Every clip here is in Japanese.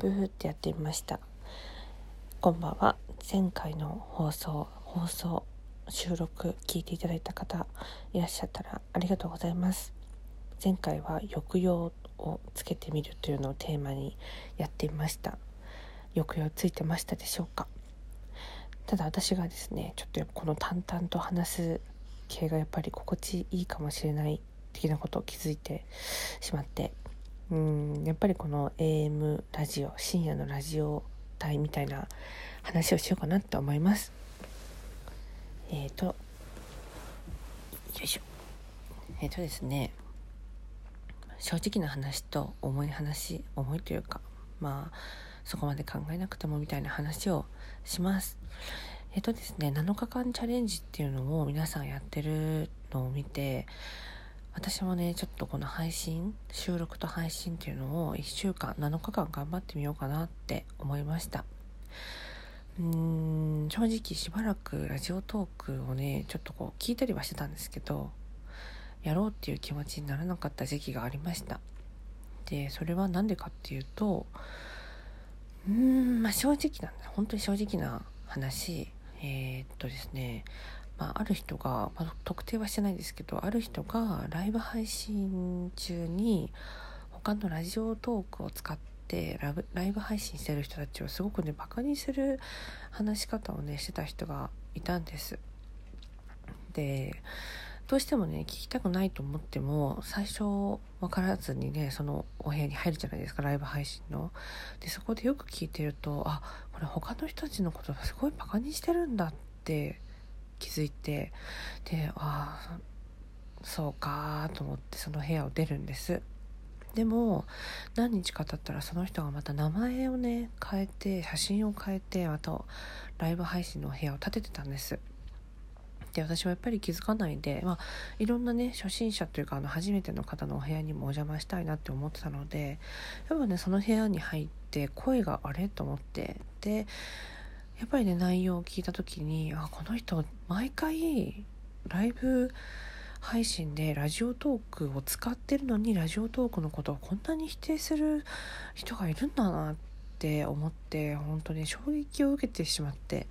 ブーってやってみました。こんばんは前回の放送放送収録聞いていただいた方いらっしゃったらありがとうございます。前回は抑揚をつけてみるというのをテーマにやってみました。抑揚ついてましたでしょうか？ただ私がですねちょっとこの淡々と話す系がやっぱり心地いいかもしれない的なことを気づいてしまってうんやっぱりこの AM ラジオ深夜のラジオ帯みたいな話をしようかなと思います。えっ、ー、とよいしょ。えっ、ー、とですね正直な話と重い話重いというかまあそこまで考えなくてもみたいな話をします。えっ、ー、とですね7日間チャレンジっていうのを皆さんやってるのを見て私もねちょっとこの配信収録と配信っていうのを1週間7日間頑張ってみようかなって思いました。うーん正直しばらくラジオトークをねちょっとこう聞いたりはしてたんですけどやろうっていう気持ちにならなかった時期がありました。でそれは何でかっていうとうーんまあ正直なんだ。本当に正直な話。えー、っとですねまあ、ある人が、まあ、特定はしてないですけどある人がライブ配信中に他のラジオトークを使ってラブライブ配信してる人たちをすごくねバカにする話し方をねしてた人がいたんです。でどうしてもね聞きたくないと思っても最初分からずにねそのお部屋に入るじゃないですかライブ配信の。でそこでよく聞いてるとあこれ他の人たちのことすごいバカにしてるんだって気づいてでああそうかと思ってその部屋を出るんです。でも何日か経ったらその人がまた名前をね変えて写真を変えてまたライブ配信の部屋を建ててたんです。で私はやっぱり気づかないで、まあ、いろんなね初心者というかあの初めての方のお部屋にもお邪魔したいなって思ってたのでやっぱねその部屋に入って声があれと思ってでやっぱりね内容を聞いた時にあこの人毎回ライブ配信でラジオトークを使ってるのにラジオトークのことをこんなに否定する人がいるんだなって思って本当に衝撃を受けてしまって。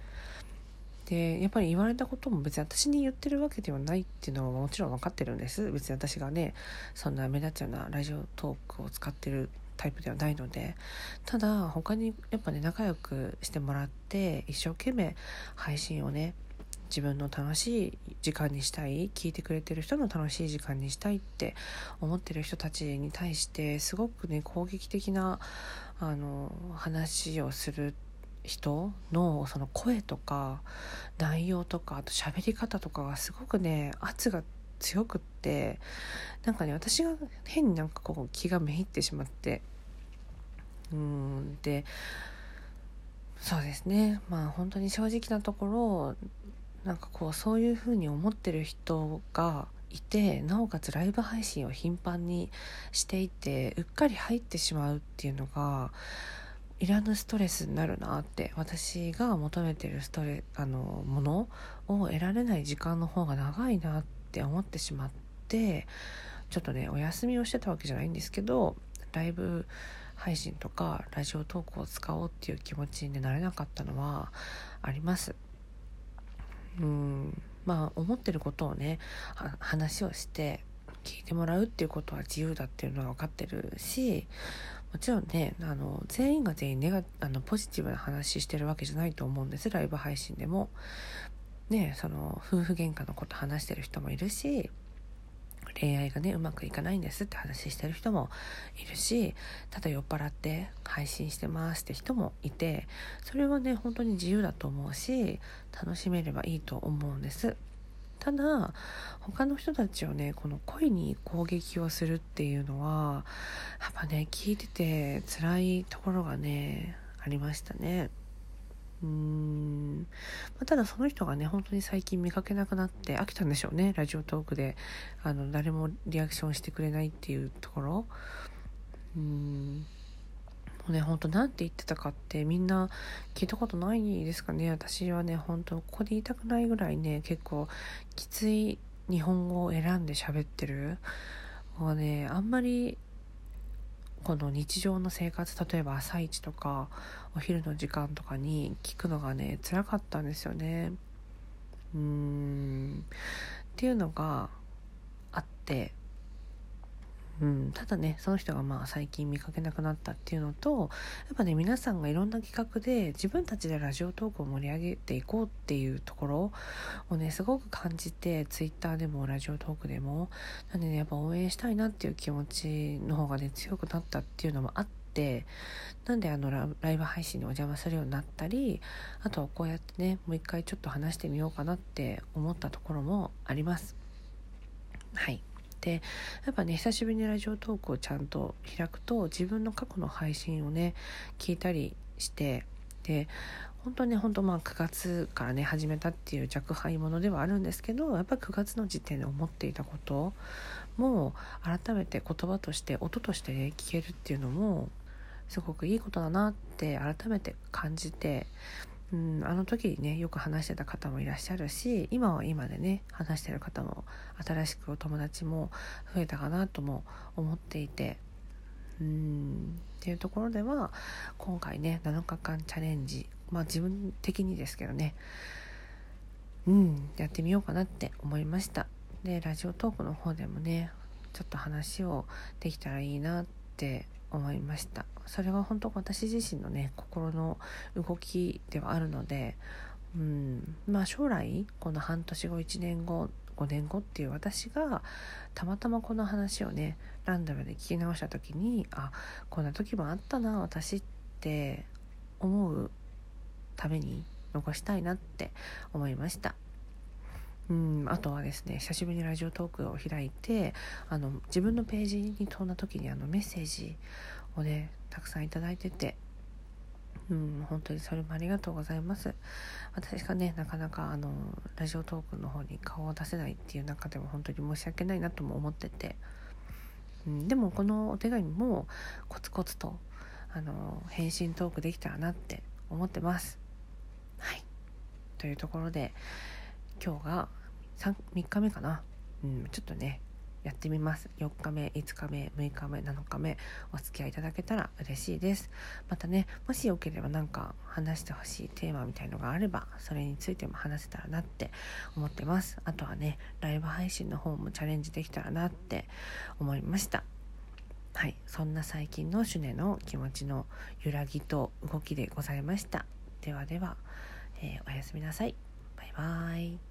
でやっぱり言われたことも別に私に言ってるわけではないっていうのはもちろん分かってるんです。別に私がねそんな目立つようなラジオトークを使ってるタイプではないのでただ他にやっぱね仲良くしてもらって一生懸命配信をね自分の楽しい時間にしたい聞いてくれてる人の楽しい時間にしたいって思ってる人たちに対してすごくね攻撃的なあの話をする人のその声とか内容とかあと喋り方とかがすごくね圧が強くってなんかね私が変になんかこう気がめいってしまって。うんでそうですね。まあ本当に正直なところなんかこうそういうふうに思ってる人がいてなおかつライブ配信を頻繁にしていてうっかり入ってしまうっていうのがいらぬストレスになるなって私が求めてるストレあのものを得られない時間の方が長いなってって思ってしまってちょっとねお休みをしてたわけじゃないんですけどライブ配信とかラジオトークを使おうっていう気持ちになれなかったのはあります。うんまあ思ってることをね話をして聞いてもらうっていうことは自由だっていうのは分かってるしもちろんねあの全員が全員ネガあのポジティブな話してるわけじゃないと思うんですライブ配信でも。ねその夫婦喧嘩のこと話してる人もいるし恋愛がねうまくいかないんですって話してる人もいるしただ酔っ払って配信してますって人もいてそれはね本当に自由だと思うし楽しめればいいと思うんです。ただ他の人たちをねこの恋に攻撃をするっていうのはやっぱね聞いてて辛いところがねありましたね。うーん、まあ、ただその人がね本当に最近見かけなくなって飽きたんでしょうねラジオトークで。あの誰もリアクションしてくれないっていうところ。うん。もうね本当なんて言ってたかってみんな聞いたことないですかね。私はね本当ここで言いたくないぐらいね結構きつい日本語を選んで喋ってる。もうねあんまりこの日常の生活例えば朝一とかお昼の時間とかに聞くのがね辛かったんですよね。うーんっていうのがあってうん、ただねその人がまあ最近見かけなくなったっていうのとやっぱね皆さんがいろんな企画で自分たちでラジオトークを盛り上げていこうっていうところをねすごく感じてツイッターでもラジオトークでもなんでねやっぱ応援したいなっていう気持ちの方がね強くなったっていうのもあってなんであのライブ配信にお邪魔するようになったりあとはこうやってねもう一回ちょっと話してみようかなって思ったところもあります。やっぱね久しぶりにラジオトークをちゃんと開くと自分の過去の配信をね聞いたりしてで本当ね本当まあ9月からね始めたっていう若輩者ではあるんですけどやっぱ9月の時点で思っていたことも改めて言葉として音としてね聞けるっていうのもすごくいいことだなって改めて感じてうん、あの時にねよく話してた方もいらっしゃるし今は今でね話してる方も新しくお友達も増えたかなとも思っていてうんっていうところでは今回ね7日間チャレンジまあ自分的にですけどねうんやってみようかなって思いました。でラジオトークの方でもねちょっと話をできたらいいなって思いましたそれは本当私自身のね心の動きではあるのでうんまあ将来この半年後1年後5年後っていう私がたまたまこの話をねランダムで聞き直した時にあこんな時もあったな私って思うために残したいなって思いました。うんあとはですね久しぶりにラジオトークを開いてあの自分のページに飛んだ時にあのメッセージをねたくさん頂いててうん本当にそれもありがとうございます。私がねなかなかあのラジオトークの方に顔を出せないっていう中でも本当に申し訳ないなとも思ってて、うん、でもこのお手紙もコツコツとあの返信トークできたらなって思ってます。はい。というところで今日が 3, 3日目かな、うん、ちょっとねやってみます。4日目5日目6日目7日目お付き合いいただけたら嬉しいです。またねもしよければ何か話してほしいテーマみたいのがあればそれについても話せたらなって思ってます。あとはねライブ配信の方もチャレンジできたらなって思いました。はいそんな最近のシュネの気持ちの揺らぎと動きでございました。ではでは、えー、おやすみなさい。バイバーイ。